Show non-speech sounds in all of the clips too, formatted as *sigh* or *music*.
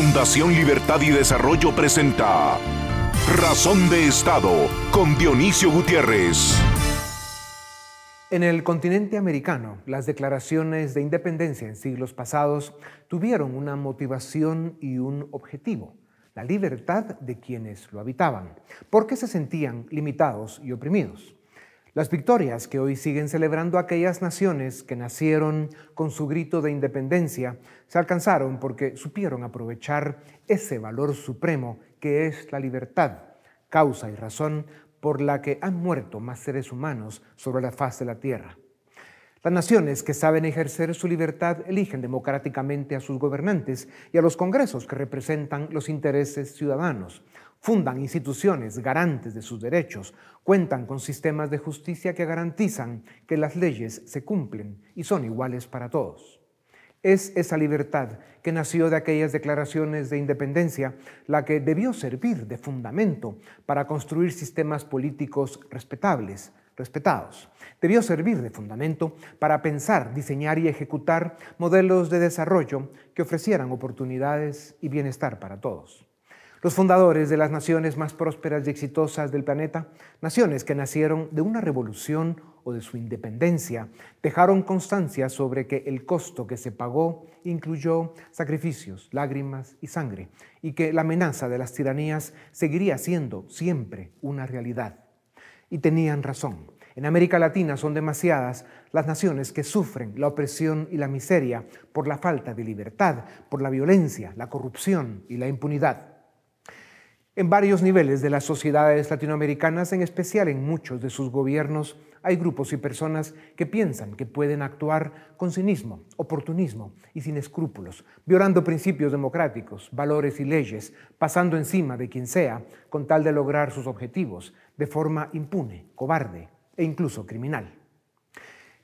Fundación Libertad y Desarrollo presenta Razón de Estado con Dionisio Gutiérrez. En el continente americano, las declaraciones de independencia en siglos pasados tuvieron una motivación y un objetivo, la libertad de quienes lo habitaban, porque se sentían limitados y oprimidos. Las victorias que hoy siguen celebrando aquellas naciones que nacieron con su grito de independencia se alcanzaron porque supieron aprovechar ese valor supremo que es la libertad, causa y razón por la que han muerto más seres humanos sobre la faz de la tierra. Las naciones que saben ejercer su libertad eligen democráticamente a sus gobernantes y a los congresos que representan los intereses ciudadanos, fundan instituciones garantes de sus derechos, cuentan con sistemas de justicia que garantizan que las leyes se cumplen y son iguales para todos. Es esa libertad que nació de aquellas declaraciones de independencia la que debió servir de fundamento para construir sistemas políticos respetables, respetados. Debió servir de fundamento para pensar, diseñar y ejecutar modelos de desarrollo que ofrecieran oportunidades y bienestar para todos. Los fundadores de las naciones más prósperas y exitosas del planeta, naciones que nacieron de una revolución o de su independencia, dejaron constancia sobre que el costo que se pagó incluyó sacrificios, lágrimas y sangre, y que la amenaza de las tiranías seguiría siendo siempre una realidad. Y tenían razón. En América Latina son demasiadas las naciones que sufren la opresión y la miseria por la falta de libertad, por la violencia, la corrupción y la impunidad. En varios niveles de las sociedades latinoamericanas, en especial en muchos de sus gobiernos, hay grupos y personas que piensan que pueden actuar con cinismo, oportunismo y sin escrúpulos, violando principios democráticos, valores y leyes, pasando encima de quien sea con tal de lograr sus objetivos de forma impune, cobarde e incluso criminal.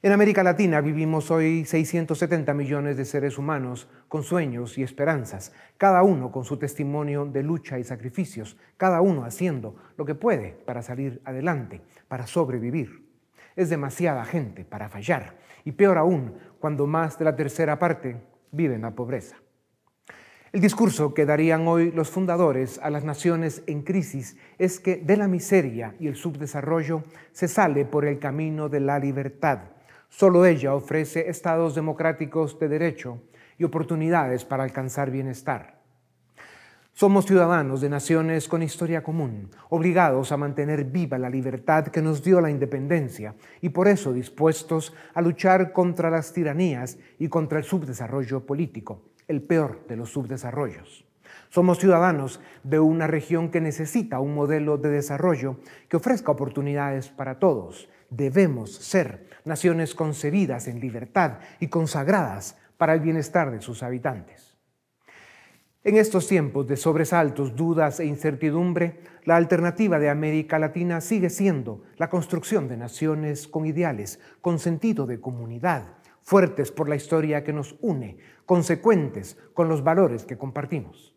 En América Latina vivimos hoy 670 millones de seres humanos con sueños y esperanzas, cada uno con su testimonio de lucha y sacrificios, cada uno haciendo lo que puede para salir adelante, para sobrevivir. Es demasiada gente para fallar y peor aún cuando más de la tercera parte vive en la pobreza. El discurso que darían hoy los fundadores a las naciones en crisis es que de la miseria y el subdesarrollo se sale por el camino de la libertad Solo ella ofrece estados democráticos de derecho y oportunidades para alcanzar bienestar. Somos ciudadanos de naciones con historia común, obligados a mantener viva la libertad que nos dio la independencia y por eso dispuestos a luchar contra las tiranías y contra el subdesarrollo político, el peor de los subdesarrollos. Somos ciudadanos de una región que necesita un modelo de desarrollo que ofrezca oportunidades para todos. Debemos ser naciones concebidas en libertad y consagradas para el bienestar de sus habitantes. En estos tiempos de sobresaltos, dudas e incertidumbre, la alternativa de América Latina sigue siendo la construcción de naciones con ideales, con sentido de comunidad, fuertes por la historia que nos une, consecuentes con los valores que compartimos.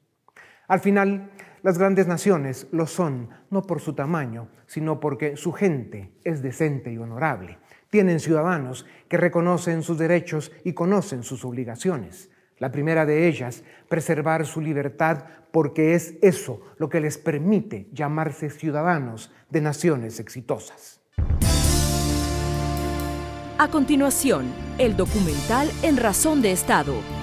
Al final, las grandes naciones lo son no por su tamaño, sino porque su gente es decente y honorable, tienen ciudadanos que reconocen sus derechos y conocen sus obligaciones. La primera de ellas, preservar su libertad porque es eso lo que les permite llamarse ciudadanos de naciones exitosas. A continuación, el documental En Razón de Estado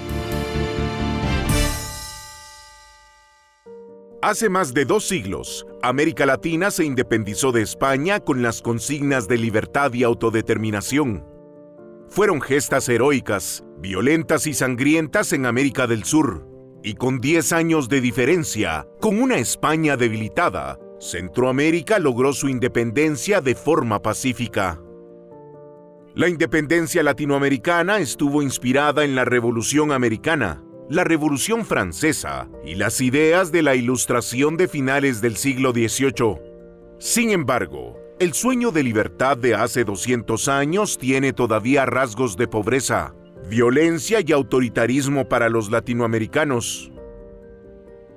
Hace más de dos siglos, América Latina se independizó de España con las consignas de libertad y autodeterminación. Fueron gestas heroicas, violentas y sangrientas en América del Sur, y con 10 años de diferencia, con una España debilitada, Centroamérica logró su independencia de forma pacífica. La independencia latinoamericana estuvo inspirada en la Revolución Americana, la Revolución Francesa y las ideas de la Ilustración de finales del siglo XVIII. Sin embargo, el sueño de libertad de hace 200 años tiene todavía rasgos de pobreza, violencia y autoritarismo para los latinoamericanos.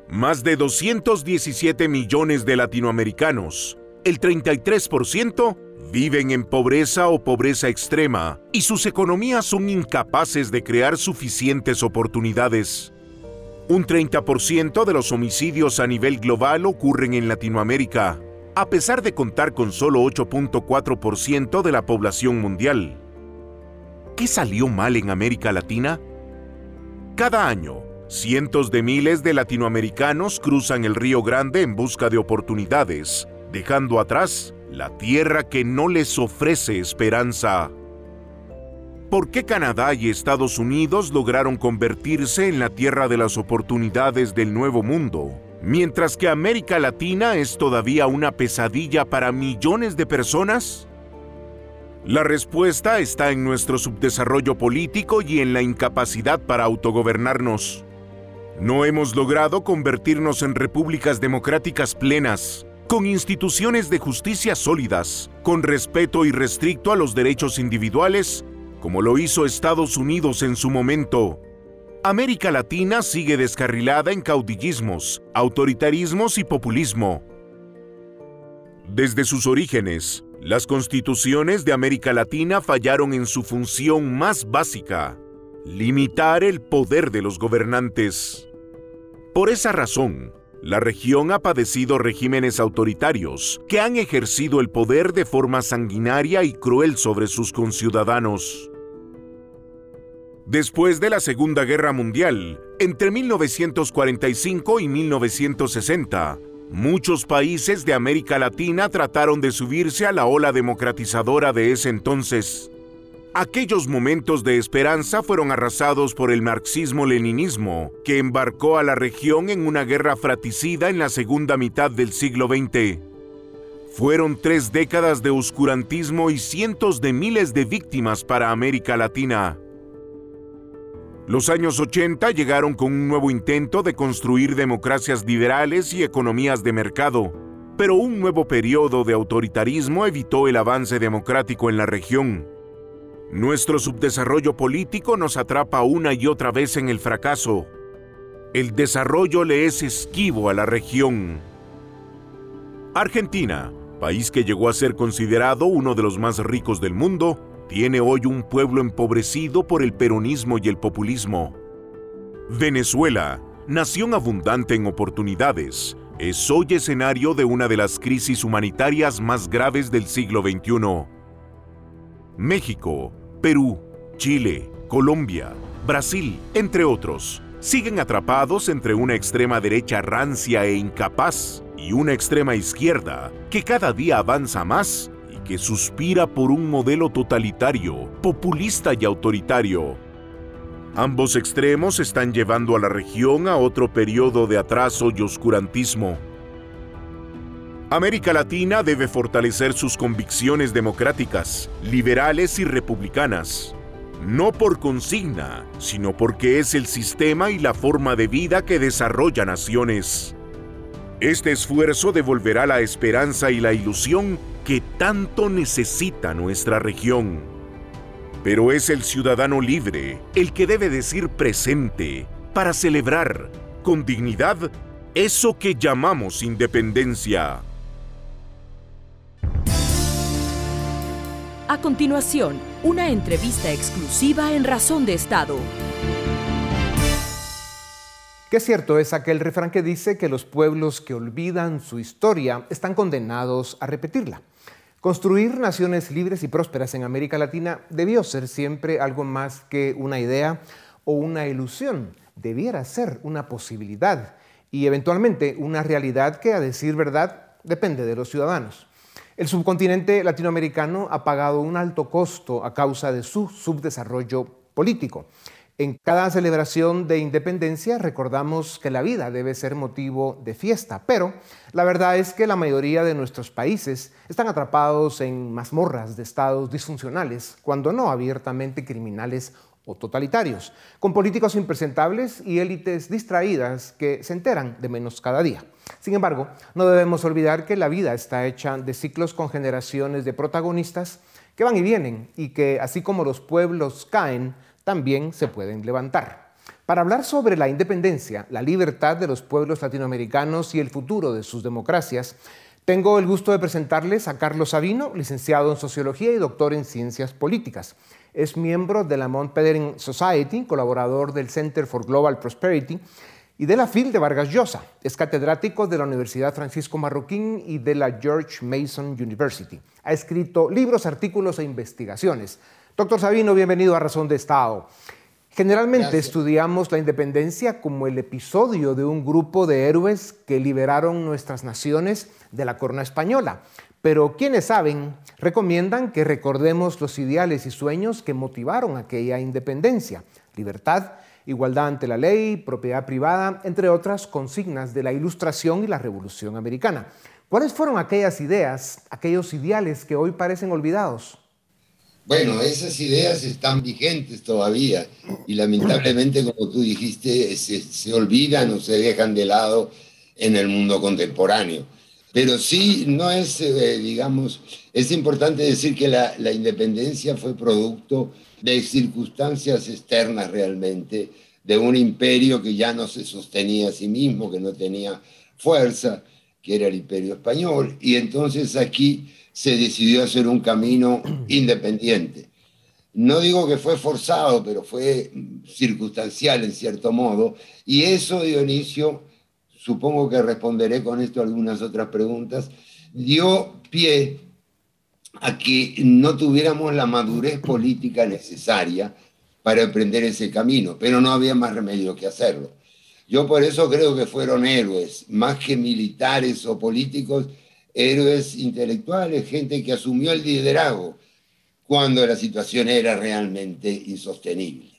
Más de 217 millones de latinoamericanos, el 33%, viven en pobreza o pobreza extrema y sus economías son incapaces de crear suficientes oportunidades. Un 30% de los homicidios a nivel global ocurren en Latinoamérica, a pesar de contar con solo 8.4% de la población mundial. ¿Qué salió mal en América Latina? Cada año, cientos de miles de latinoamericanos cruzan el Río Grande en busca de oportunidades, dejando atrás la tierra que no les ofrece esperanza. ¿Por qué Canadá y Estados Unidos lograron convertirse en la tierra de las oportunidades del Nuevo Mundo, mientras que América Latina es todavía una pesadilla para millones de personas? La respuesta está en nuestro subdesarrollo político y en la incapacidad para autogobernarnos. No hemos logrado convertirnos en repúblicas democráticas plenas, con instituciones de justicia sólidas, con respeto irrestricto a los derechos individuales, como lo hizo Estados Unidos en su momento. América Latina sigue descarrilada en caudillismos, autoritarismos y populismo. Desde sus orígenes, las constituciones de América Latina fallaron en su función más básica, limitar el poder de los gobernantes. Por esa razón, la región ha padecido regímenes autoritarios que han ejercido el poder de forma sanguinaria y cruel sobre sus conciudadanos. Después de la Segunda Guerra Mundial, entre 1945 y 1960, muchos países de América Latina trataron de subirse a la ola democratizadora de ese entonces. Aquellos momentos de esperanza fueron arrasados por el marxismo-leninismo, que embarcó a la región en una guerra fratricida en la segunda mitad del siglo XX. Fueron tres décadas de oscurantismo y cientos de miles de víctimas para América Latina. Los años 80 llegaron con un nuevo intento de construir democracias liberales y economías de mercado, pero un nuevo periodo de autoritarismo evitó el avance democrático en la región. Nuestro subdesarrollo político nos atrapa una y otra vez en el fracaso. El desarrollo le es esquivo a la región. Argentina, país que llegó a ser considerado uno de los más ricos del mundo, tiene hoy un pueblo empobrecido por el peronismo y el populismo. Venezuela, nación abundante en oportunidades, es hoy escenario de una de las crisis humanitarias más graves del siglo XXI. México, Perú, Chile, Colombia, Brasil, entre otros, siguen atrapados entre una extrema derecha rancia e incapaz y una extrema izquierda que cada día avanza más y que suspira por un modelo totalitario, populista y autoritario. Ambos extremos están llevando a la región a otro periodo de atraso y oscurantismo. América Latina debe fortalecer sus convicciones democráticas, liberales y republicanas, no por consigna, sino porque es el sistema y la forma de vida que desarrolla naciones. Este esfuerzo devolverá la esperanza y la ilusión que tanto necesita nuestra región. Pero es el ciudadano libre el que debe decir presente para celebrar con dignidad eso que llamamos independencia. A continuación, una entrevista exclusiva en Razón de Estado. Qué cierto es aquel refrán que dice que los pueblos que olvidan su historia están condenados a repetirla. Construir naciones libres y prósperas en América Latina debió ser siempre algo más que una idea o una ilusión. Debiera ser una posibilidad y eventualmente una realidad que, a decir verdad, depende de los ciudadanos. El subcontinente latinoamericano ha pagado un alto costo a causa de su subdesarrollo político. En cada celebración de independencia recordamos que la vida debe ser motivo de fiesta, pero la verdad es que la mayoría de nuestros países están atrapados en mazmorras de estados disfuncionales, cuando no abiertamente criminales o totalitarios, con políticos impresentables y élites distraídas que se enteran de menos cada día. Sin embargo, no debemos olvidar que la vida está hecha de ciclos con generaciones de protagonistas que van y vienen y que así como los pueblos caen, también se pueden levantar. Para hablar sobre la independencia, la libertad de los pueblos latinoamericanos y el futuro de sus democracias, tengo el gusto de presentarles a Carlos Sabino, licenciado en Sociología y doctor en Ciencias Políticas. Es miembro de la Mount Pelerin Society, colaborador del Center for Global Prosperity y de la FIL de Vargas Llosa. Es catedrático de la Universidad Francisco Marroquín y de la George Mason University. Ha escrito libros, artículos e investigaciones. Doctor Sabino, bienvenido a Razón de Estado. Generalmente estudiamos la independencia como el episodio de un grupo de héroes que liberaron nuestras naciones de la corona española. Pero quienes saben recomiendan que recordemos los ideales y sueños que motivaron aquella independencia. Libertad, igualdad ante la ley, propiedad privada, entre otras consignas de la Ilustración y la Revolución Americana. ¿Cuáles fueron aquellas ideas, aquellos ideales que hoy parecen olvidados? Bueno, esas ideas están vigentes todavía y lamentablemente, como tú dijiste, se, olvidan o se dejan de lado en el mundo contemporáneo. Pero sí, no es, eh, digamos, es importante decir que la, la independencia fue producto de circunstancias externas realmente, de un imperio que ya no se sostenía a sí mismo, que no tenía fuerza, que era el imperio español, y entonces aquí se decidió hacer un camino *clears throat* independiente. No digo que fue forzado, pero fue circunstancial en cierto modo, y eso, Dionisio, supongo que responderé con esto algunas otras preguntas, dio pie a que no tuviéramos la madurez política necesaria para emprender ese camino, pero no había más remedio que hacerlo. Yo por eso creo que fueron héroes, más que militares o políticos, héroes intelectuales, gente que asumió el liderazgo cuando la situación era realmente insostenible.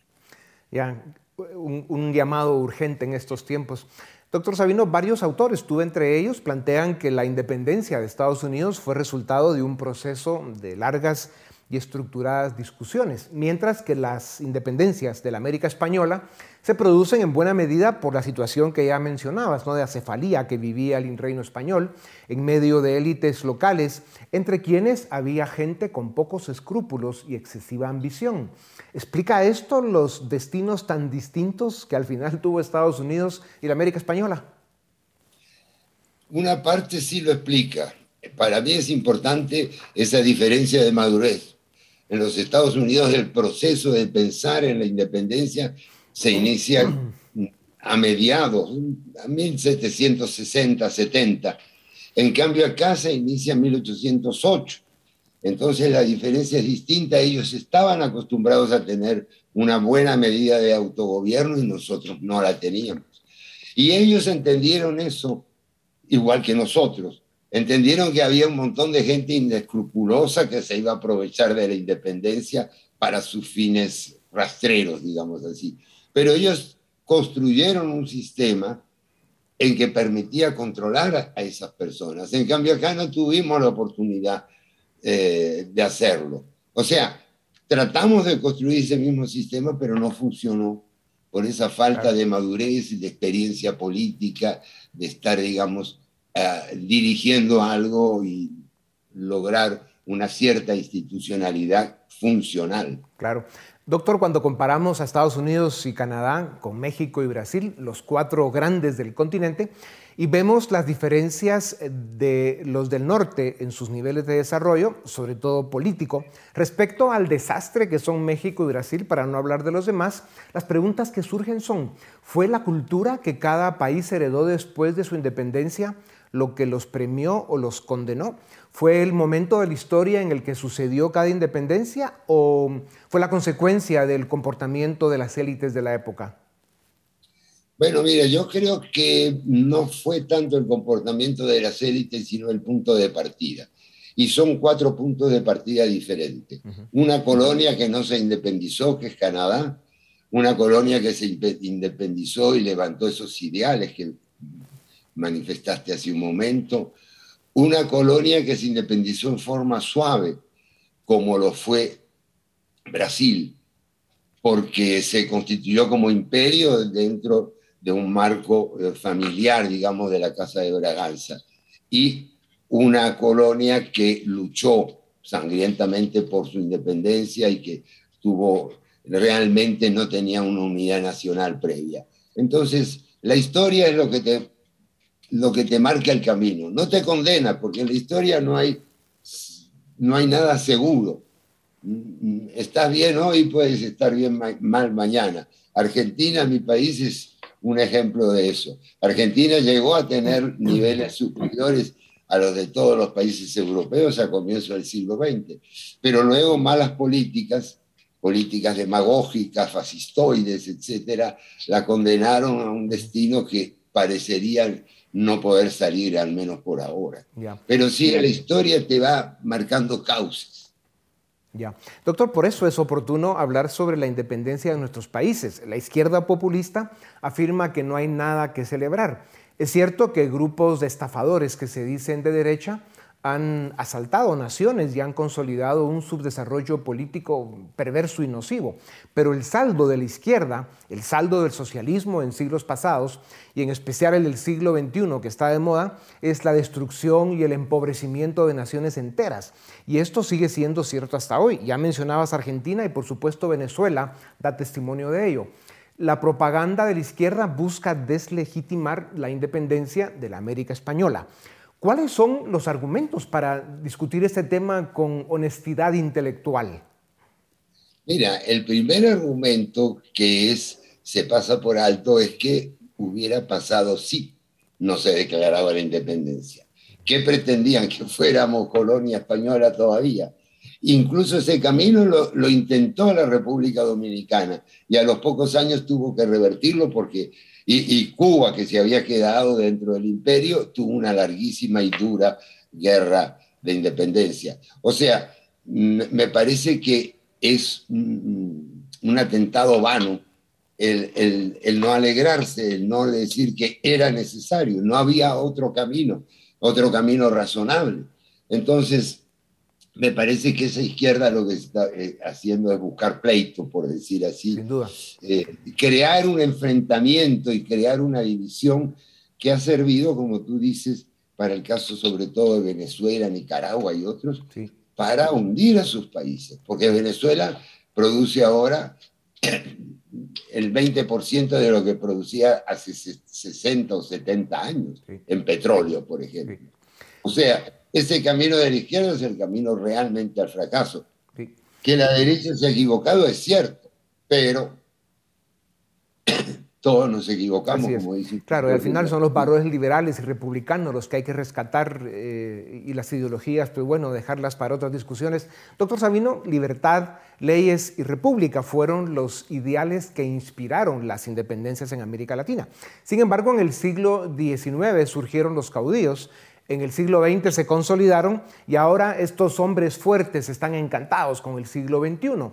Ya, un, llamado urgente en estos tiempos. Doctor Sabino, varios autores, tú entre ellos, plantean que la independencia de Estados Unidos fue resultado de un proceso de largas y estructuradas discusiones, mientras que las independencias de la América Española se producen en buena medida por la situación que ya mencionabas, ¿no? de acefalía que vivía el reino español en medio de élites locales, entre quienes había gente con pocos escrúpulos y excesiva ambición. ¿Explica esto los destinos tan distintos que al final tuvo Estados Unidos y la América Española? Una parte sí lo explica. Para mí es importante esa diferencia de madurez. En los Estados Unidos el proceso de pensar en la independencia se inicia a mediados, a 1760, 70. En cambio acá se inicia en 1808. Entonces la diferencia es distinta. Ellos estaban acostumbrados a tener una buena medida de autogobierno y nosotros no la teníamos. Y ellos entendieron eso igual que nosotros. Entendieron que había un montón de gente inescrupulosa que se iba a aprovechar de la independencia para sus fines rastreros, digamos así pero ellos construyeron un sistema en que permitía controlar a esas personas. En cambio, acá no tuvimos la oportunidad eh, de hacerlo. O sea, tratamos de construir ese mismo sistema, pero no funcionó por esa falta de madurez y de experiencia política, de estar, digamos, eh, dirigiendo algo y lograr una cierta institucionalidad funcional. Claro. Doctor, cuando comparamos a Estados Unidos y Canadá con México y Brasil, los cuatro grandes del continente, y vemos las diferencias de los del norte en sus niveles de desarrollo, sobre todo político, respecto al desastre que son México y Brasil, para no hablar de los demás, las preguntas que surgen son, ¿fue la cultura que cada país heredó después de su independencia lo que los premió o los condenó? ¿Fue el momento de la historia en el que sucedió cada independencia o fue la consecuencia del comportamiento de las élites de la época? Bueno, mira, yo creo que no fue tanto el comportamiento de las élites, sino el punto de partida. Y son cuatro puntos de partida diferentes. Una colonia que no se independizó, que es Canadá, una colonia que se independizó y levantó esos ideales que manifestaste hace un momento, una colonia que se independizó en forma suave, como lo fue Brasil, porque se constituyó como imperio dentro de un marco eh, familiar, digamos, de la Casa de Braganza, y una colonia que luchó sangrientamente por su independencia y que tuvo, realmente no tenía una unidad nacional previa. Entonces, la historia es lo que te lo que te marca el camino. No te condena, porque en la historia no hay, no hay nada seguro. Estás bien hoy, puedes estar bien mal mañana. Argentina, mi país, es un ejemplo de eso. Argentina llegó a tener niveles superiores a los de todos los países europeos a comienzos del siglo XX, pero luego malas políticas, políticas demagógicas, fascistoides, etcétera, la condenaron a un destino que parecería no poder salir, al menos por ahora. Pero sí, la historia te va marcando causas. Ya. Doctor, por eso es oportuno hablar sobre la independencia de nuestros países. La izquierda populista afirma que no hay nada que celebrar. Es cierto que grupos de estafadores que se dicen de derecha han asaltado naciones y han consolidado un subdesarrollo político perverso y nocivo. Pero el saldo de la izquierda, el saldo del socialismo en siglos pasados, y en especial el del siglo XXI que está de moda, es la destrucción y el empobrecimiento de naciones enteras. Y esto sigue siendo cierto hasta hoy. Ya mencionabas Argentina y por supuesto Venezuela da testimonio de ello. La propaganda de la izquierda busca deslegitimar la independencia de la América española. ¿Cuáles son los argumentos para discutir este tema con honestidad intelectual? Mira, el primer argumento que se pasa por alto es que hubiera pasado si no se declaraba la independencia. ¿Qué pretendían? Que fuéramos colonia española todavía. Incluso ese camino lo, intentó la República Dominicana y a los pocos años tuvo que revertirlo porque y, Cuba, que se había quedado dentro del imperio, tuvo una larguísima y dura guerra de independencia. O sea, me parece que es un atentado vano el, no alegrarse, el no decir que era necesario, no había otro camino, otro camino razonable. Entonces, me parece que esa izquierda lo que está eh, haciendo es buscar pleito, por decir así. Sin duda. Eh, crear un enfrentamiento y crear una división que ha servido, como tú dices, para el caso sobre todo de Venezuela, Nicaragua y otros, para hundir a sus países. Porque Venezuela produce ahora el 20% de lo que producía hace 60 o 70 años en petróleo, por ejemplo. O sea, ese camino de la izquierda es el camino realmente al fracaso. Que la derecha se ha equivocado es cierto, pero *coughs* todos nos equivocamos, como dicen. Claro, y al final son los valores liberales y republicanos los que hay que rescatar eh, y las ideologías, pues bueno, dejarlas para otras discusiones. Doctor Sabino, libertad, leyes y república fueron los ideales que inspiraron las independencias en América Latina. Sin embargo, en el siglo XIX surgieron los caudillos en el siglo XX se consolidaron y ahora estos hombres fuertes están encantados con el siglo XXI.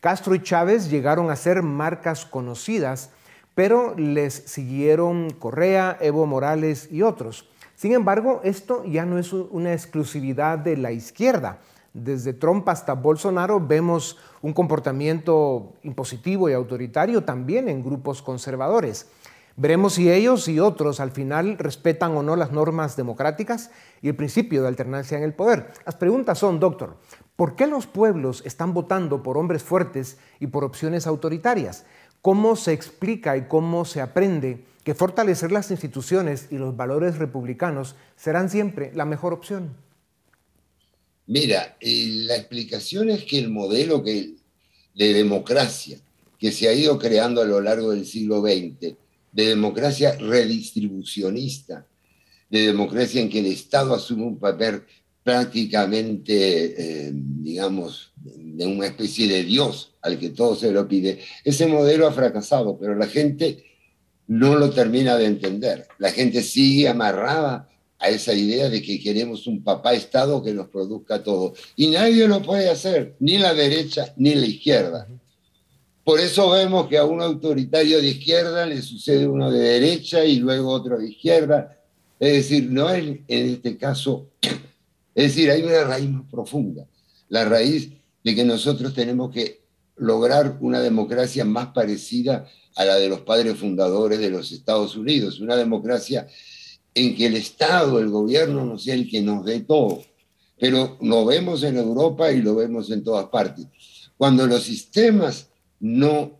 Castro y Chávez llegaron a ser marcas conocidas, pero les siguieron Correa, Evo Morales y otros. Sin embargo, esto ya no es una exclusividad de la izquierda. Desde Trump hasta Bolsonaro vemos un comportamiento impositivo y autoritario también en grupos conservadores. Veremos si ellos y otros al final respetan o no las normas democráticas y el principio de alternancia en el poder. Las preguntas son, doctor, ¿por qué los pueblos están votando por hombres fuertes y por opciones autoritarias? ¿Cómo se explica y cómo se aprende que fortalecer las instituciones y los valores republicanos serán siempre la mejor opción? Mira, eh, la explicación es que el modelo de democracia que se ha ido creando a lo largo del siglo XX de democracia redistribucionista, de democracia en que el Estado asume un papel prácticamente, eh, digamos, de una especie de Dios al que todo se lo pide. Ese modelo ha fracasado, pero la gente no lo termina de entender. La gente sigue amarrada a esa idea de que queremos un papá Estado que nos produzca todo. Y nadie lo puede hacer, ni la derecha ni la izquierda. Por eso vemos que a un autoritario de izquierda le sucede uno de derecha y luego otro de izquierda. Es decir, no es en este caso, es decir, hay una raíz más profunda, la raíz de que nosotros tenemos que lograr una democracia más parecida a la de los padres fundadores de los Estados Unidos, una democracia en que el Estado, el gobierno, no sea el que nos dé todo. Pero lo vemos en Europa y lo vemos en todas partes. Cuando los sistemas no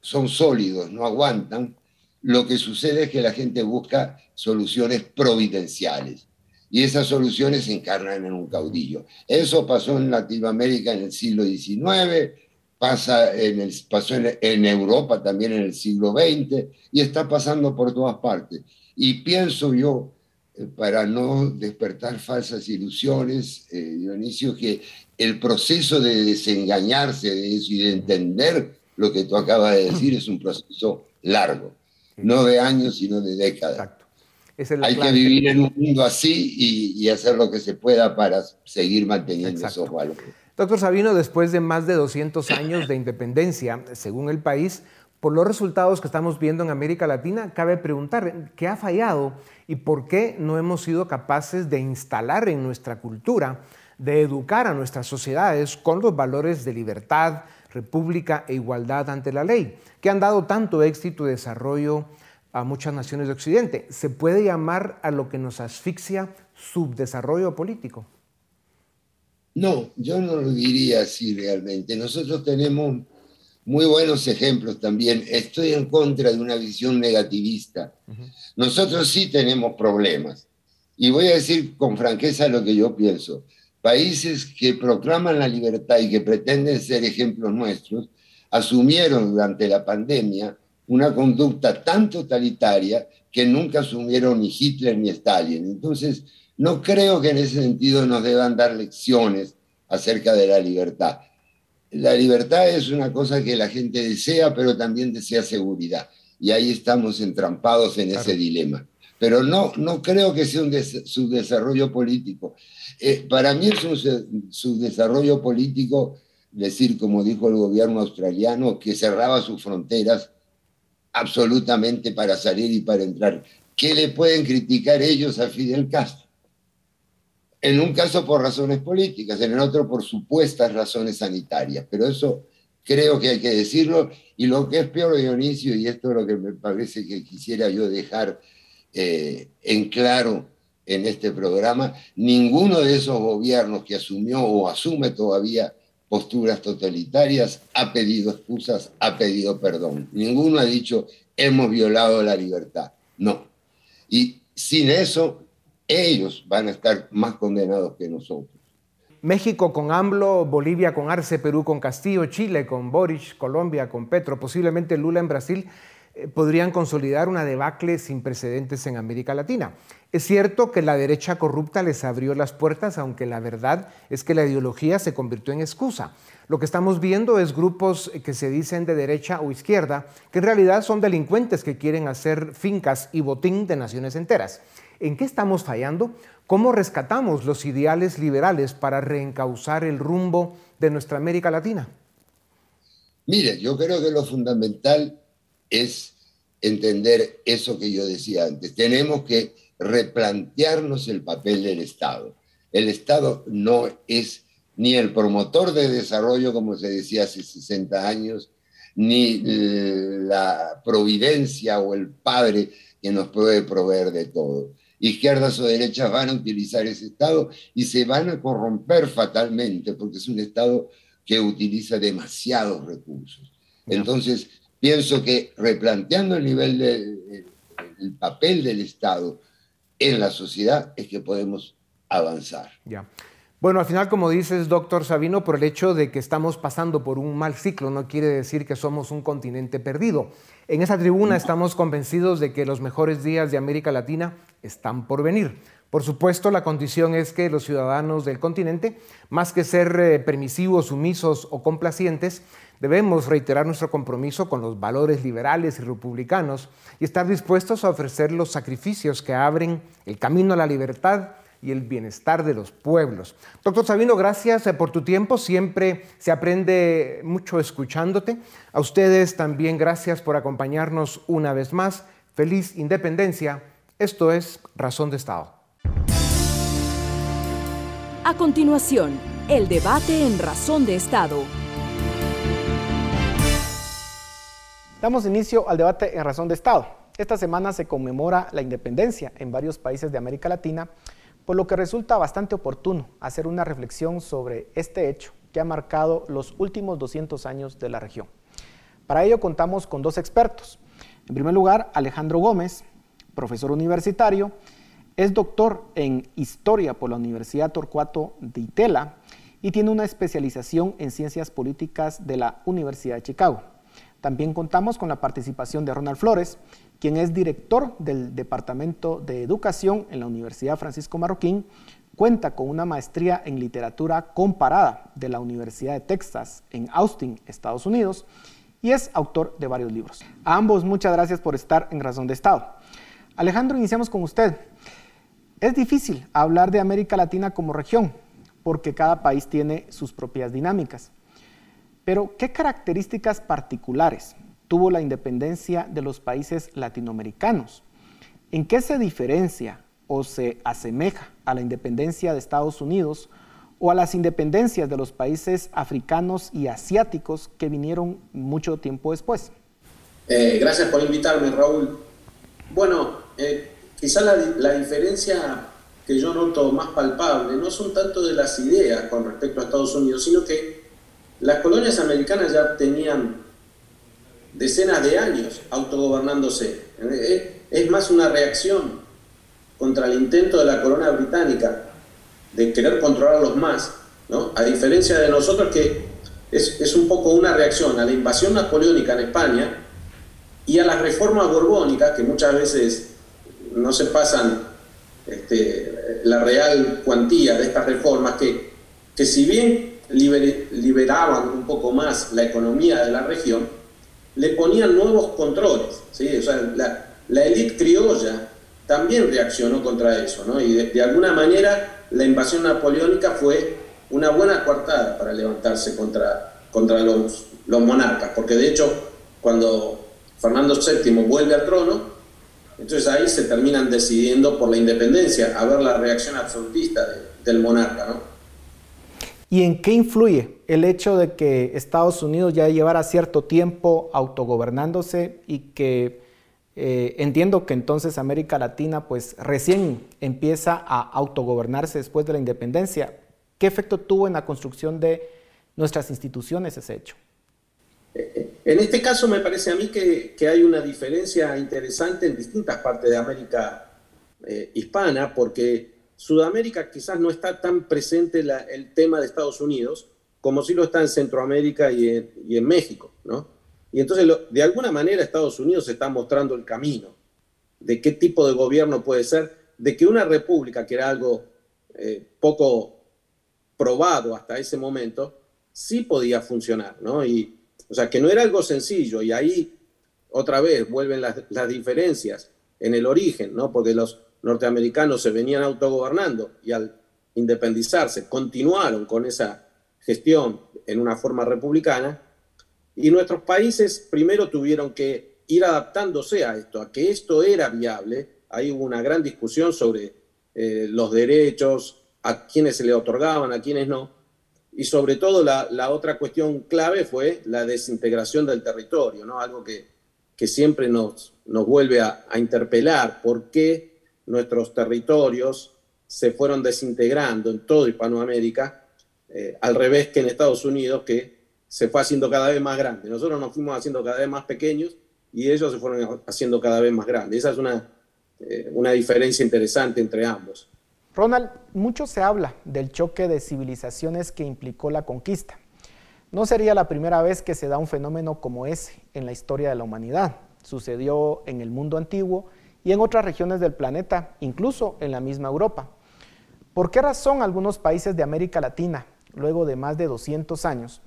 son sólidos, no aguantan, lo que sucede es que la gente busca soluciones providenciales y esas soluciones se encarnan en un caudillo. Eso pasó en Latinoamérica en el siglo XIX, pasa en el, pasó en, Europa también en el siglo XX y está pasando por todas partes. Y pienso yo, eh, para no despertar falsas ilusiones, eh, Dionisio, que el proceso de desengañarse de eso y de entender lo que tú acabas de decir es un proceso largo, no de años, sino de décadas. Hay que vivir en un mundo así y, hacer lo que se pueda para seguir manteniendo esos valores. Doctor Sabino, después de más de 200 años de independencia, según el país, por los resultados que estamos viendo en América Latina, cabe preguntar qué ha fallado y por qué no hemos sido capaces de instalar en nuestra cultura, de educar a nuestras sociedades con los valores de libertad, república e igualdad ante la ley, que han dado tanto éxito y desarrollo a muchas naciones de Occidente. ¿Se puede llamar a lo que nos asfixia subdesarrollo político? No, yo no lo diría así realmente. Nosotros tenemos muy buenos ejemplos también. Estoy en contra de una visión negativista. Nosotros sí tenemos problemas. Y voy a decir con franqueza lo que yo pienso. Países que proclaman la libertad y que pretenden ser ejemplos nuestros, asumieron durante la pandemia una conducta tan totalitaria que nunca asumieron ni Hitler ni Stalin. Entonces, no creo que en ese sentido nos deban dar lecciones acerca de la libertad. La libertad es una cosa que la gente desea, pero también desea seguridad. Y ahí estamos entrampados en ese dilema. Pero no, no creo que sea un subdesarrollo político. Eh, para mí es un subdesarrollo político decir, como dijo el gobierno australiano, que cerraba sus fronteras absolutamente para salir y para entrar. ¿Qué le pueden criticar ellos a Fidel Castro? En un caso por razones políticas, en el otro por supuestas razones sanitarias, pero eso creo que hay que decirlo. Y lo que es peor, Dionisio, y esto es lo que me parece que quisiera yo dejar eh, en claro en este programa, ninguno de esos gobiernos que asumió o asume todavía posturas totalitarias ha pedido excusas, ha pedido perdón. Ninguno ha dicho hemos violado la libertad. No. Y sin eso ellos van a estar más condenados que nosotros. México con AMLO, Bolivia con Arce, Perú con Castillo, Chile con Boris, Colombia con Petro, posiblemente Lula en Brasil, podrían consolidar una debacle sin precedentes en América Latina. Es cierto que la derecha corrupta les abrió las puertas, aunque la verdad es que la ideología se convirtió en excusa. Lo que estamos viendo es grupos que se dicen de derecha o izquierda, que en realidad son delincuentes que quieren hacer fincas y botín de naciones enteras. ¿En qué estamos fallando? ¿Cómo rescatamos los ideales liberales para reencauzar el rumbo de nuestra América Latina? Mire, yo creo que lo fundamental es entender eso que yo decía antes. Tenemos que replantearnos el papel del Estado. El Estado no es ni el promotor de desarrollo, como se decía hace 60 años, ni la providencia o el padre que nos puede proveer de todo izquierdas o derechas van a utilizar ese Estado y se van a corromper fatalmente porque es un Estado que utiliza demasiados recursos. Entonces, pienso que replanteando el nivel del el papel del Estado en la sociedad es que podemos avanzar. Ya. Bueno, al final, como dices, doctor Sabino, por el hecho de que estamos pasando por un mal ciclo, no quiere decir que somos un continente perdido. En esa tribuna estamos convencidos de que los mejores días de América Latina están por venir. Por supuesto, la condición es que los ciudadanos del continente, más que ser eh, permisivos, sumisos o complacientes, debemos reiterar nuestro compromiso con los valores liberales y republicanos y estar dispuestos a ofrecer los sacrificios que abren el camino a la libertad y el bienestar de los pueblos. Doctor Sabino, gracias eh, por tu tiempo. Siempre se aprende mucho escuchándote. A ustedes también gracias por acompañarnos una vez más. Feliz independencia. Esto es Razón de Estado. A continuación, el debate en Razón de Estado. Damos inicio al debate en Razón de Estado. Esta semana se conmemora la independencia en varios países de América Latina por lo que resulta bastante oportuno hacer una reflexión sobre este hecho que ha marcado los últimos 200 años de la región. Para ello contamos con dos expertos. En primer lugar, Alejandro Gómez, profesor universitario, es doctor en Historia por la Universidad Torcuato de Itela y tiene una especialización en ciencias políticas de la Universidad de Chicago. También contamos con la participación de Ronald Flores, quien es director del Departamento de Educación en la Universidad Francisco Marroquín, cuenta con una maestría en literatura comparada de la Universidad de Texas en Austin, Estados Unidos, y es autor de varios libros. A ambos muchas gracias por estar en Razón de Estado. Alejandro, iniciamos con usted. Es difícil hablar de América Latina como región, porque cada país tiene sus propias dinámicas. Pero, ¿qué características particulares tuvo la independencia de los países latinoamericanos? ¿En qué se diferencia o se asemeja a la independencia de Estados Unidos o a las independencias de los países africanos y asiáticos que vinieron mucho tiempo después? Eh, gracias por invitarme, Raúl. Bueno, eh, quizá la, la, diferencia que yo noto más palpable no son tanto de las ideas con respecto a Estados Unidos, sino que las colonias americanas ya tenían decenas de años autogobernándose. Eh, es más una reacción contra el intento de la corona británica de querer controlarlos más, ¿no? a diferencia de nosotros que es, un poco una reacción a la invasión napoleónica en España y a las reformas borbónicas que muchas veces no se pasan este, la real cuantía de estas reformas que, que si bien liberaban un poco más la economía de la región, le ponían nuevos controles. ¿sí? O sea, la, élite criolla también reaccionó contra eso, ¿no? Y de, alguna manera la invasión napoleónica fue una buena coartada para levantarse contra, contra los, los monarcas, porque de hecho cuando Fernando VII vuelve al trono, entonces ahí se terminan decidiendo por la independencia, a ver la reacción absolutista del monarca, ¿no? ¿Y en qué influye el hecho de que Estados Unidos ya llevara cierto tiempo autogobernándose y que eh, entiendo que entonces América Latina pues recién empieza a autogobernarse después de la independencia. ¿Qué efecto tuvo en la construcción de nuestras instituciones ese hecho? En este caso me parece a mí que, hay una diferencia interesante en distintas partes de América eh, hispana, porque Sudamérica quizás no está tan presente el tema de Estados Unidos como sí lo está en Centroamérica y en, México, ¿no? Y entonces, de alguna manera, Estados Unidos está mostrando el camino de qué tipo de gobierno puede ser, de que una república, que era algo eh, poco probado hasta ese momento, sí podía funcionar, ¿no? Y, o sea, que no era algo sencillo, y ahí otra vez vuelven las diferencias en el origen, ¿no? Porque los norteamericanos se venían autogobernando y al independizarse continuaron con esa gestión en una forma republicana, y nuestros países primero tuvieron que ir adaptándose a esto, a que esto era viable. Ahí hubo una gran discusión sobre eh, los derechos, a quienes se le otorgaban, a quienes no. Y sobre todo la, otra cuestión clave fue la desintegración del territorio, ¿no? algo que, que siempre nos, nos vuelve a, a interpelar, por qué nuestros territorios se fueron desintegrando en toda Hispanoamérica, eh, al revés que en Estados Unidos, que se fue haciendo cada vez más grande. Nosotros nos fuimos haciendo cada vez más pequeños y ellos se fueron haciendo cada vez más grandes. Esa es una, eh, una diferencia interesante entre ambos. Ronald, mucho se habla del choque de civilizaciones que implicó la conquista. No sería la primera vez que se da un fenómeno como ese en la historia de la humanidad. Sucedió en el mundo antiguo y en otras regiones del planeta, incluso en la misma Europa. ¿Por qué razón algunos países de América Latina, luego de más de 200 años,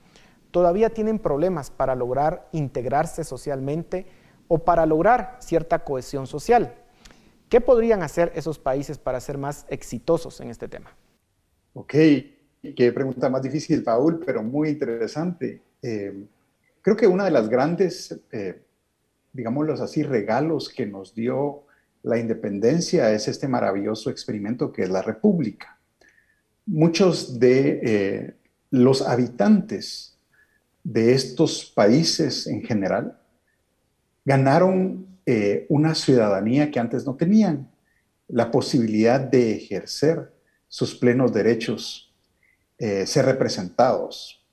todavía tienen problemas para lograr integrarse socialmente o para lograr cierta cohesión social. ¿Qué podrían hacer esos países para ser más exitosos en este tema? Ok, qué pregunta más difícil, Paul, pero muy interesante. Eh, creo que una de las grandes, eh, digámoslo así, regalos que nos dio la independencia es este maravilloso experimento que es la República. Muchos de eh, los habitantes de estos países en general ganaron eh, una ciudadanía que antes no tenían, la posibilidad de ejercer sus plenos derechos, eh, ser representados.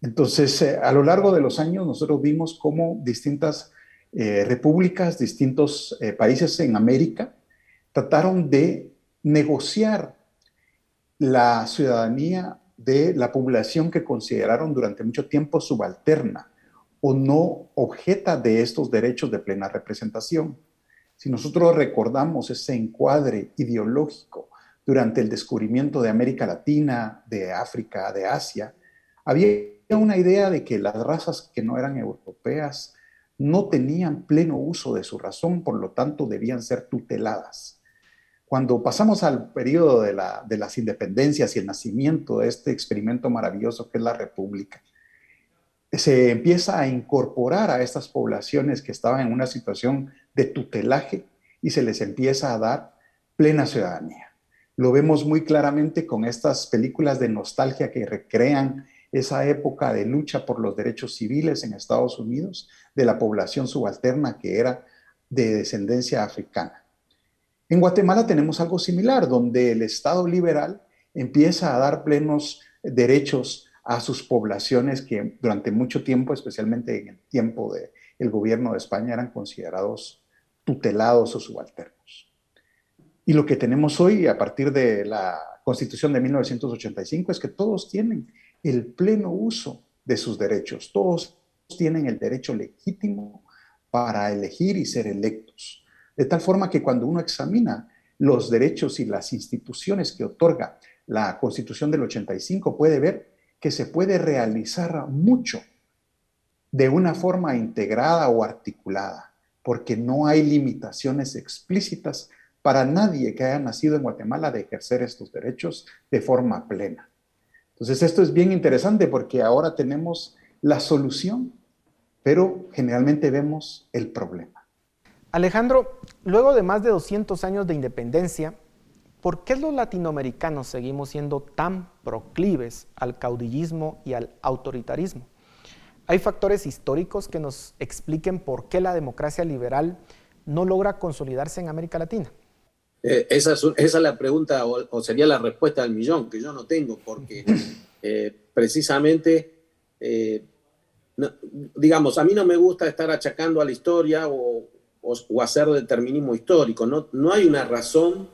Entonces, a lo largo de los años, nosotros vimos cómo distintas repúblicas, distintos países en América, trataron de negociar la ciudadanía de la población que consideraron durante mucho tiempo subalterna o no objeta de estos derechos de plena representación. Si nosotros recordamos ese encuadre ideológico durante el descubrimiento de América Latina, de África, de Asia, había una idea de que las razas que no eran europeas no tenían pleno uso de su razón, por lo tanto debían ser tuteladas. Cuando pasamos al periodo de, de las independencias y el nacimiento de este experimento maravilloso que es la República, se empieza a incorporar a estas poblaciones que estaban en una situación de tutelaje y se les empieza a dar plena ciudadanía. Lo vemos muy claramente con estas películas de nostalgia que recrean esa época de lucha por los derechos civiles en Estados Unidos de la población subalterna que era de descendencia africana. En Guatemala tenemos algo similar, donde el Estado liberal empieza a dar plenos derechos a sus poblaciones que durante mucho tiempo, especialmente en el tiempo del gobierno de España, eran considerados tutelados o subalternos. Y lo que tenemos hoy, a partir de la Constitución de 1985, es que todos tienen el pleno uso de sus derechos, todos tienen el derecho legítimo para elegir y ser electos. De tal forma que cuando uno examina los derechos y las instituciones que otorga la Constitución del 85, puede ver que se puede realizar mucho de una forma integrada o articulada, porque no hay limitaciones explícitas para nadie que haya nacido en Guatemala de ejercer estos derechos de forma plena. Entonces, esto es bien interesante porque ahora tenemos la solución, pero generalmente vemos el problema. Alejandro, luego de más de 200 años de independencia, ¿por qué los latinoamericanos seguimos siendo tan proclives al caudillismo y al autoritarismo? ¿Hay factores históricos que nos expliquen por qué la democracia liberal no logra consolidarse en América Latina? Eh, esa, es, la pregunta o, sería la respuesta del millón, que yo no tengo, porque *laughs* eh, precisamente, eh, digamos, a mí no me gusta estar achacando a la historia o, o hacer determinismo histórico. No, no hay una razón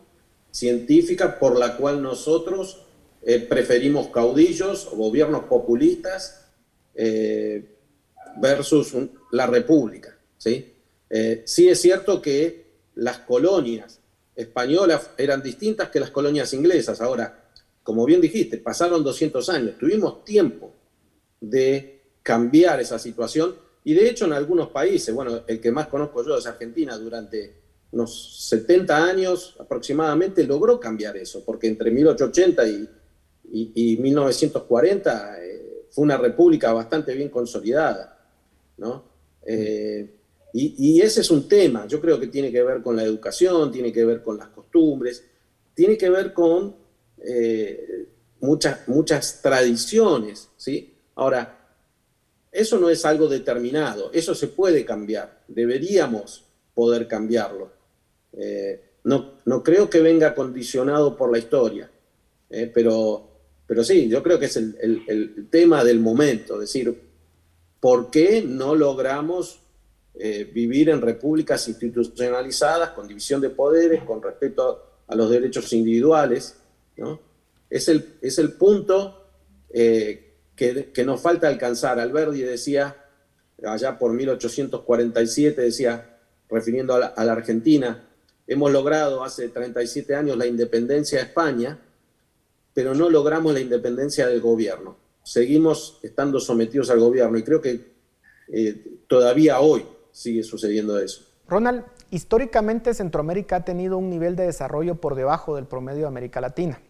científica por la cual nosotros preferimos caudillos o gobiernos populistas versus la república. ¿sí? sí es cierto que las colonias españolas eran distintas que las colonias inglesas. Ahora, como bien dijiste, pasaron 200 años, tuvimos tiempo de cambiar esa situación y de hecho en algunos países, bueno, el que más conozco yo es Argentina, durante unos 70 años aproximadamente logró cambiar eso, porque entre 1880 y, 1940 eh, fue una república bastante bien consolidada, ¿no? Eh, y, ese es un tema, yo creo que tiene que ver con la educación, tiene que ver con las costumbres, tiene que ver con eh, muchas, muchas tradiciones, ¿sí? Ahora, eso no es algo determinado, eso se puede cambiar, deberíamos poder cambiarlo. Eh, no, no, creo que venga condicionado por la historia, eh, pero, pero sí, yo creo que es el, el, el tema del momento, es decir, ¿por qué no logramos eh, vivir en repúblicas institucionalizadas, con división de poderes, con respeto a, los derechos individuales. ¿no? Es, el, es el punto eh, que, que, nos falta alcanzar. Alberti decía, allá por 1847, decía, refiriendo a la, Argentina, hemos logrado hace 37 años la independencia de España, pero no logramos la independencia del gobierno. Seguimos estando sometidos al gobierno y creo que eh, todavía hoy sigue sucediendo eso. Ronald, históricamente Centroamérica ha tenido un nivel de desarrollo por debajo del promedio de América Latina.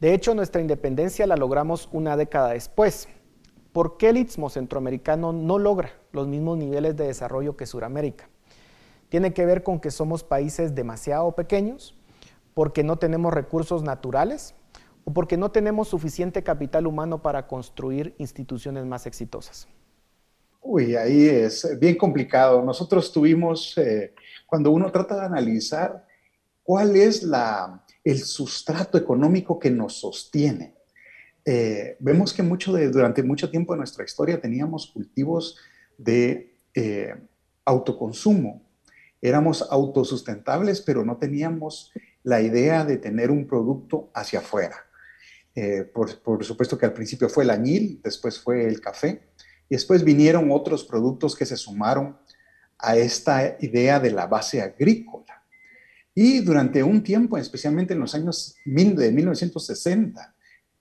De hecho, nuestra independencia la logramos una década después. ¿Por qué el istmo centroamericano no logra los mismos niveles de desarrollo que Sudamérica? Tiene que ver con que somos países demasiado pequeños, porque no tenemos recursos naturales o porque no tenemos suficiente capital humano para construir instituciones más exitosas. Uy, ahí es bien complicado. Nosotros tuvimos, eh, cuando uno trata de analizar cuál es la, el sustrato económico que nos sostiene, eh, vemos que mucho de, durante mucho tiempo de nuestra historia teníamos cultivos de eh, autoconsumo. Éramos autosustentables, pero no teníamos la idea de tener un producto hacia afuera. Por, por, supuesto que al principio fue el añil, después fue el café, y después vinieron otros productos que se sumaron a esta idea de la base agrícola. Y durante un tiempo, especialmente en los años de 1960,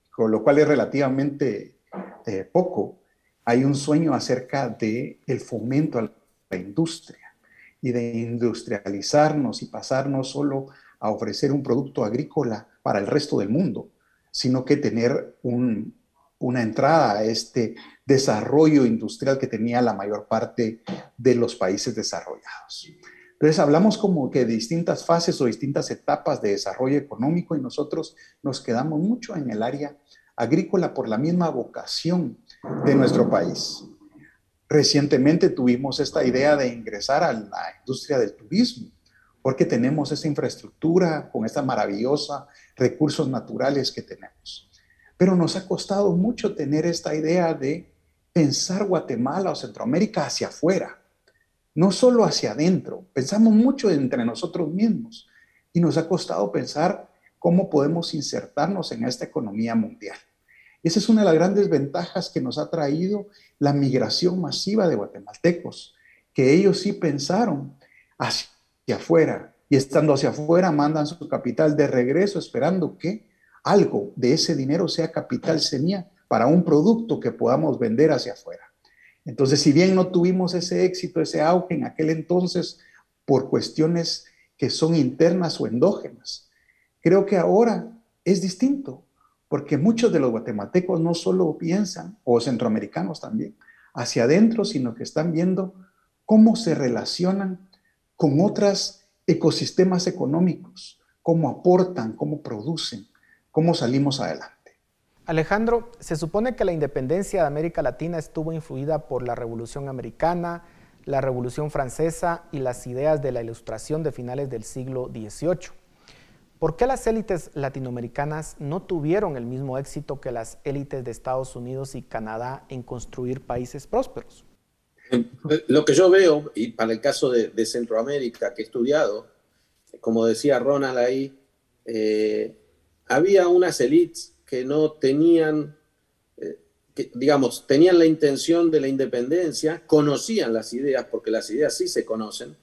con lo cual es relativamente eh, poco, hay un sueño acerca del el fomento a la industria y de industrializarnos y pasar no solo a ofrecer un producto agrícola para el resto del mundo, sino que tener una entrada a este desarrollo industrial que tenía la mayor parte de los países desarrollados. Entonces hablamos como que de distintas fases o distintas etapas de desarrollo económico y nosotros nos quedamos mucho en el área agrícola por la misma vocación de nuestro país. Recientemente tuvimos esta idea de ingresar a la industria del turismo, porque tenemos esa infraestructura con esta maravillosa recursos naturales que tenemos. Pero nos ha costado mucho tener esta idea de pensar Guatemala o Centroamérica hacia afuera, no solo hacia adentro. Pensamos mucho entre nosotros mismos y nos ha costado pensar cómo podemos insertarnos en esta economía mundial. Esa es una de las grandes ventajas que nos ha traído la migración masiva de guatemaltecos, que ellos sí pensaron hacia afuera y estando hacia afuera mandan su capital de regreso esperando que algo de ese dinero sea capital semilla para un producto que podamos vender hacia afuera. Entonces, si bien no tuvimos ese éxito, ese auge en aquel entonces por cuestiones que son internas o endógenas, creo que ahora es distinto porque muchos de los guatemaltecos no solo piensan, o centroamericanos también, hacia adentro, sino que están viendo cómo se relacionan con otros ecosistemas económicos, cómo aportan, cómo producen, cómo salimos adelante. Alejandro, se supone que la independencia de América Latina estuvo influida por la Revolución Americana, la Revolución Francesa y las ideas de la Ilustración de finales del siglo XVIII. ¿Por qué las élites latinoamericanas no tuvieron el mismo éxito que las élites de Estados Unidos y Canadá en construir países prósperos? Lo que yo veo, y para el caso de, Centroamérica que he estudiado, como decía Ronald ahí, eh, había unas élites que no tenían, eh, digamos, tenían la intención de la independencia, conocían las ideas, porque las ideas sí se conocen,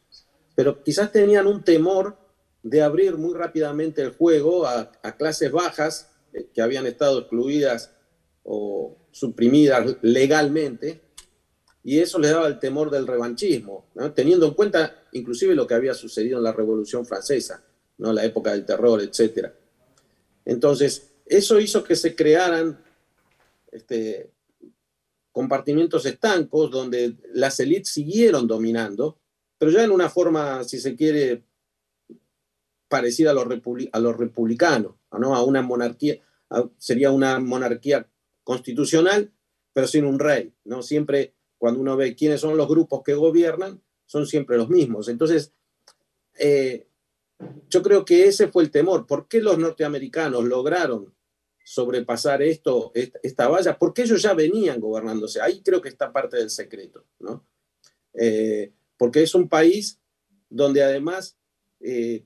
pero quizás tenían un temor de abrir muy rápidamente el juego a, clases bajas eh, que habían estado excluidas o suprimidas legalmente, y eso les daba el temor del revanchismo, teniendo en cuenta inclusive lo que había sucedido en la Revolución Francesa, ¿no? la época del terror, etc. Entonces, eso hizo que se crearan este, compartimientos estancos donde las élites siguieron dominando, pero ya en una forma, si se quiere, parecida a los, republicanos, ¿no? a una monarquía, sería una monarquía constitucional, pero sin un rey. ¿no? Siempre cuando uno ve quiénes son los grupos que gobiernan, son siempre los mismos. Entonces, eh, yo creo que ese fue el temor. ¿Por qué los norteamericanos lograron sobrepasar esto, esta, valla? Porque ellos ya venían gobernándose. Ahí creo que está parte del secreto, ¿no? Eh, porque es un país donde además eh,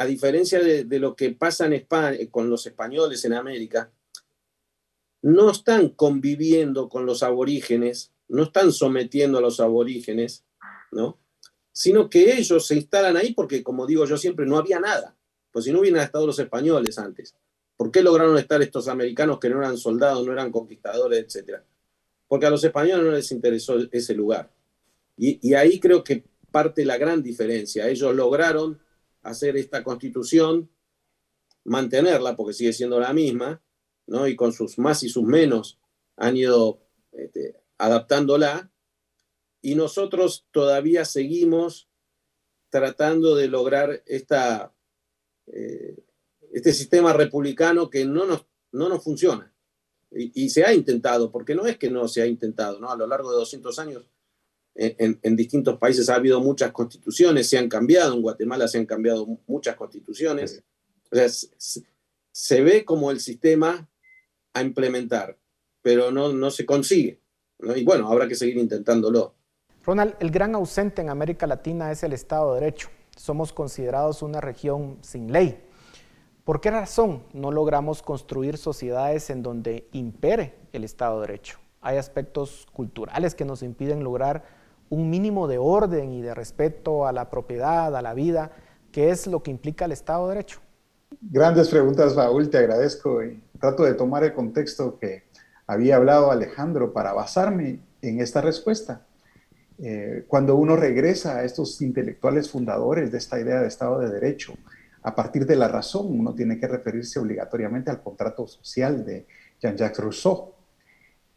a diferencia de, lo que pasa en España, con los españoles en América, no están conviviendo con los aborígenes, no están sometiendo a los aborígenes, ¿no? Sino que ellos se instalan ahí porque, como digo yo siempre, no había nada. Pues si no hubieran estado los españoles antes, ¿por qué lograron estar estos americanos que no eran soldados, no eran conquistadores, etcétera? Porque a los españoles no les interesó ese lugar. Y, ahí creo que parte la gran diferencia. Ellos lograron hacer esta constitución, mantenerla, porque sigue siendo la misma, ¿no? y con sus más y sus menos han ido este, adaptándola, y nosotros todavía seguimos tratando de lograr esta, eh, este sistema republicano que no nos, no nos funciona. Y, y, se ha intentado, porque no es que no se ha intentado, ¿no? A lo largo de 200 años en, distintos países ha habido muchas constituciones, se han cambiado, en Guatemala se han cambiado muchas constituciones. O sea, se, ve como el sistema a implementar, pero no, no se consigue. Y bueno, habrá que seguir intentándolo. Ronald, el gran ausente en América Latina es el Estado de Derecho. Somos considerados una región sin ley. ¿Por qué razón no logramos construir sociedades en donde impere el Estado de Derecho? Hay aspectos culturales que nos impiden lograr un mínimo de orden y de respeto a la propiedad, a la vida, que es lo que implica el Estado de Derecho. Grandes preguntas, Raúl, te agradezco y trato de tomar el contexto que había hablado Alejandro para basarme en esta respuesta. Eh, cuando uno regresa a estos intelectuales fundadores de esta idea de Estado de Derecho, a partir de la razón, uno tiene que referirse obligatoriamente al contrato social de Jean-Jacques Rousseau.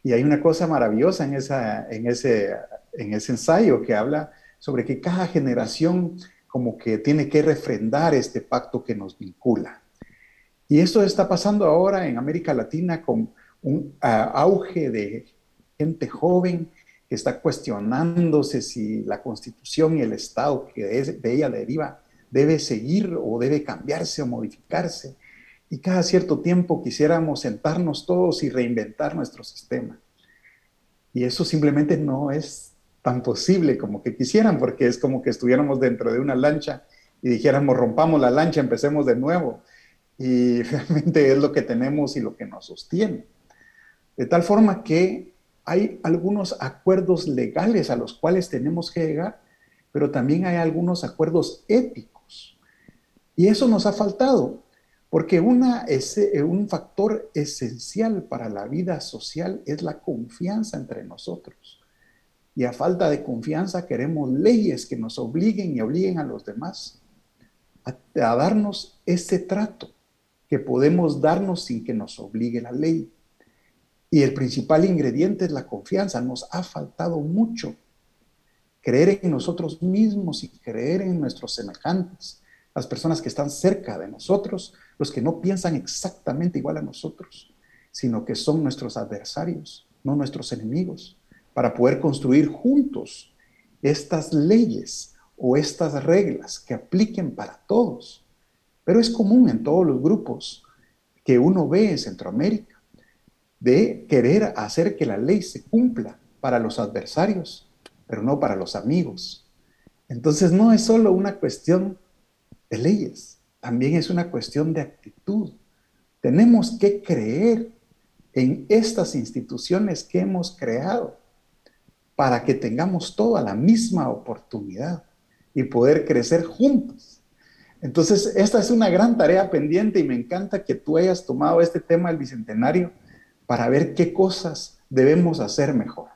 Y hay una cosa maravillosa en, esa, en, ese, en ese ensayo que habla sobre que cada generación como que tiene que refrendar este pacto que nos vincula. Y esto está pasando ahora en América Latina con un auge de gente joven está cuestionándose si la constitución y el Estado que de ella deriva debe seguir o debe cambiarse o modificarse. Y cada cierto tiempo quisiéramos sentarnos todos y reinventar nuestro sistema. Y eso simplemente no es tan posible como que quisieran, porque es como que estuviéramos dentro de una lancha y dijéramos, rompamos la lancha, empecemos de nuevo. Y *laughs* realmente es lo que tenemos y lo que nos sostiene. De tal forma que hay algunos acuerdos legales a los cuales tenemos que llegar, pero también hay algunos acuerdos éticos y eso nos ha faltado, porque una, eh, un factor esencial para la vida social es la confianza entre nosotros. Y a falta de confianza queremos leyes que nos obliguen y obliguen a los demás a, a darnos ese trato que podemos darnos sin que nos obligue la ley. Y el principal ingrediente es la confianza. Nos ha faltado mucho creer en nosotros mismos y creer en nuestros semejantes las personas que están cerca de nosotros, los que no piensan exactamente igual a nosotros, sino que son nuestros adversarios, no nuestros enemigos, para poder construir juntos estas leyes o estas reglas que apliquen para todos. Pero es común en todos los grupos que uno ve en Centroamérica de querer hacer que la ley se cumpla para los adversarios, pero no para los amigos. Entonces no es solo una cuestión de leyes, también es una cuestión de actitud. Tenemos que creer en estas instituciones que hemos creado para que tengamos toda la misma oportunidad y poder crecer juntos. Entonces, esta es una gran tarea pendiente y me encanta que tú hayas tomado este tema del Bicentenario para ver qué cosas debemos hacer mejor.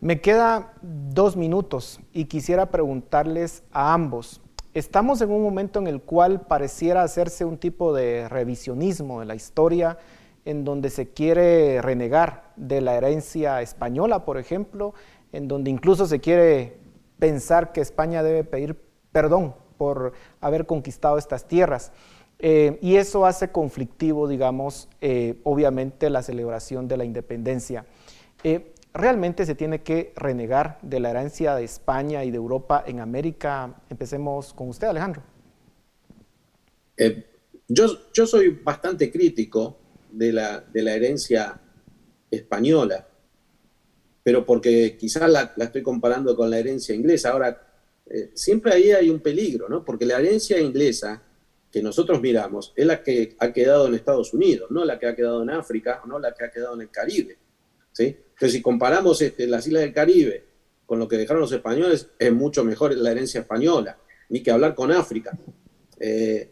Me queda dos minutos y quisiera preguntarles a ambos, Estamos en un momento en el cual pareciera hacerse un tipo de revisionismo de la historia, en donde se quiere renegar de la herencia española, por ejemplo, en donde incluso se quiere pensar que España debe pedir perdón por haber conquistado estas tierras. Eh, y eso hace conflictivo, digamos, eh, obviamente la celebración de la independencia. Eh, realmente se tiene que renegar de la herencia de España y de Europa en América. Empecemos con usted, Alejandro. Eh, yo, yo, soy bastante crítico de la, de la herencia española, pero porque quizás la, estoy comparando con la herencia inglesa. Ahora, eh, siempre ahí hay un peligro, ¿no? Porque la herencia inglesa que nosotros miramos es la que ha quedado en Estados Unidos, no la que ha quedado en África, no la que ha quedado en el Caribe. ¿sí? Entonces, si comparamos este, las islas del Caribe con lo que dejaron los españoles, es mucho mejor la herencia española, ni que hablar con África. Eh,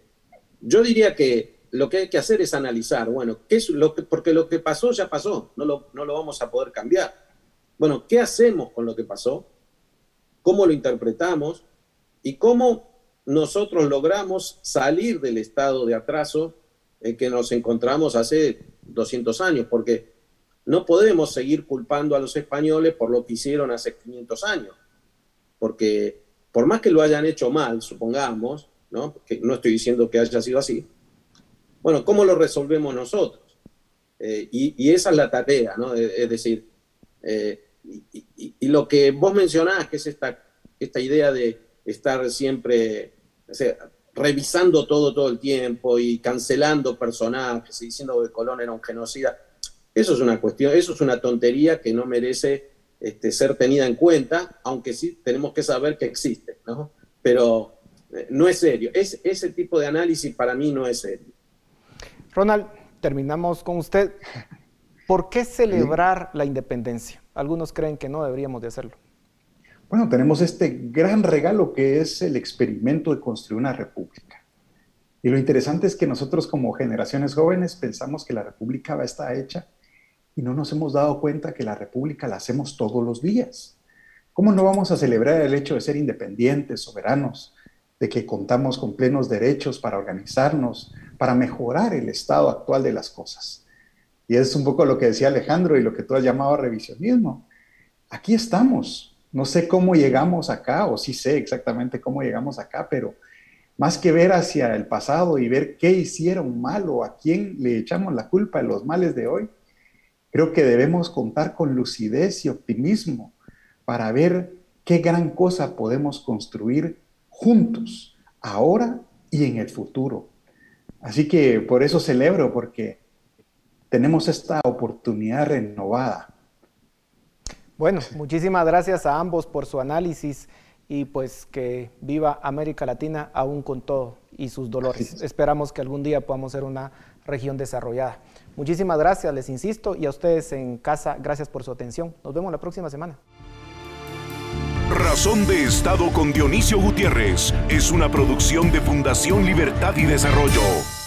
yo diría que lo que hay que hacer es analizar, bueno, ¿qué es lo que, porque lo que pasó ya pasó, no lo, no lo vamos a poder cambiar. Bueno, ¿qué hacemos con lo que pasó? ¿Cómo lo interpretamos? ¿Y cómo nosotros logramos salir del estado de atraso en que nos encontramos hace 200 años? Porque no podemos seguir culpando a los españoles por lo que hicieron hace 500 años, porque por más que lo hayan hecho mal, supongamos, ¿no? que no estoy diciendo que haya sido así, bueno, ¿cómo lo resolvemos nosotros? Eh, y, esa es la tarea, ¿no? Es decir, eh, y, lo que vos mencionás, que es esta, esta idea de estar siempre revisando todo todo el tiempo y cancelando personajes y diciendo que Colón era un genocida, eso es una cuestión, eso es una tontería que no merece este, ser tenida en cuenta, aunque sí tenemos que saber que existe, ¿no? Pero eh, no es serio. Es, ese tipo de análisis para mí no es serio. Ronald, terminamos con usted. ¿Por qué celebrar la independencia? Algunos creen que no deberíamos de hacerlo. Bueno, tenemos este gran regalo que es el experimento de construir una república. Y lo interesante es que nosotros como generaciones jóvenes pensamos que la república va a estar hecha y no nos hemos dado cuenta que la república la hacemos todos los días. ¿Cómo no vamos a celebrar el hecho de ser independientes, soberanos, de que contamos con plenos derechos para organizarnos, para mejorar el estado actual de las cosas? Y es un poco lo que decía Alejandro y lo que tú has llamado revisionismo. Aquí estamos, no sé cómo llegamos acá, o sí sé exactamente cómo llegamos acá, pero más que ver hacia el pasado y ver qué hicieron mal o a quién le echamos la culpa de los males de hoy, creo que debemos contar con lucidez y optimismo para ver qué gran cosa podemos construir juntos, ahora y en el futuro. Así que por eso celebro, porque tenemos esta oportunidad renovada bueno, muchísimas gracias a ambos por su análisis y pues que viva América Latina aún con todo y sus dolores. Esperamos que algún día podamos ser una región desarrollada. Muchísimas gracias, les insisto, y a ustedes en casa, gracias por su atención. Nos vemos la próxima semana. Razón de Estado con Dionisio Gutiérrez es una producción de Fundación Libertad y Desarrollo.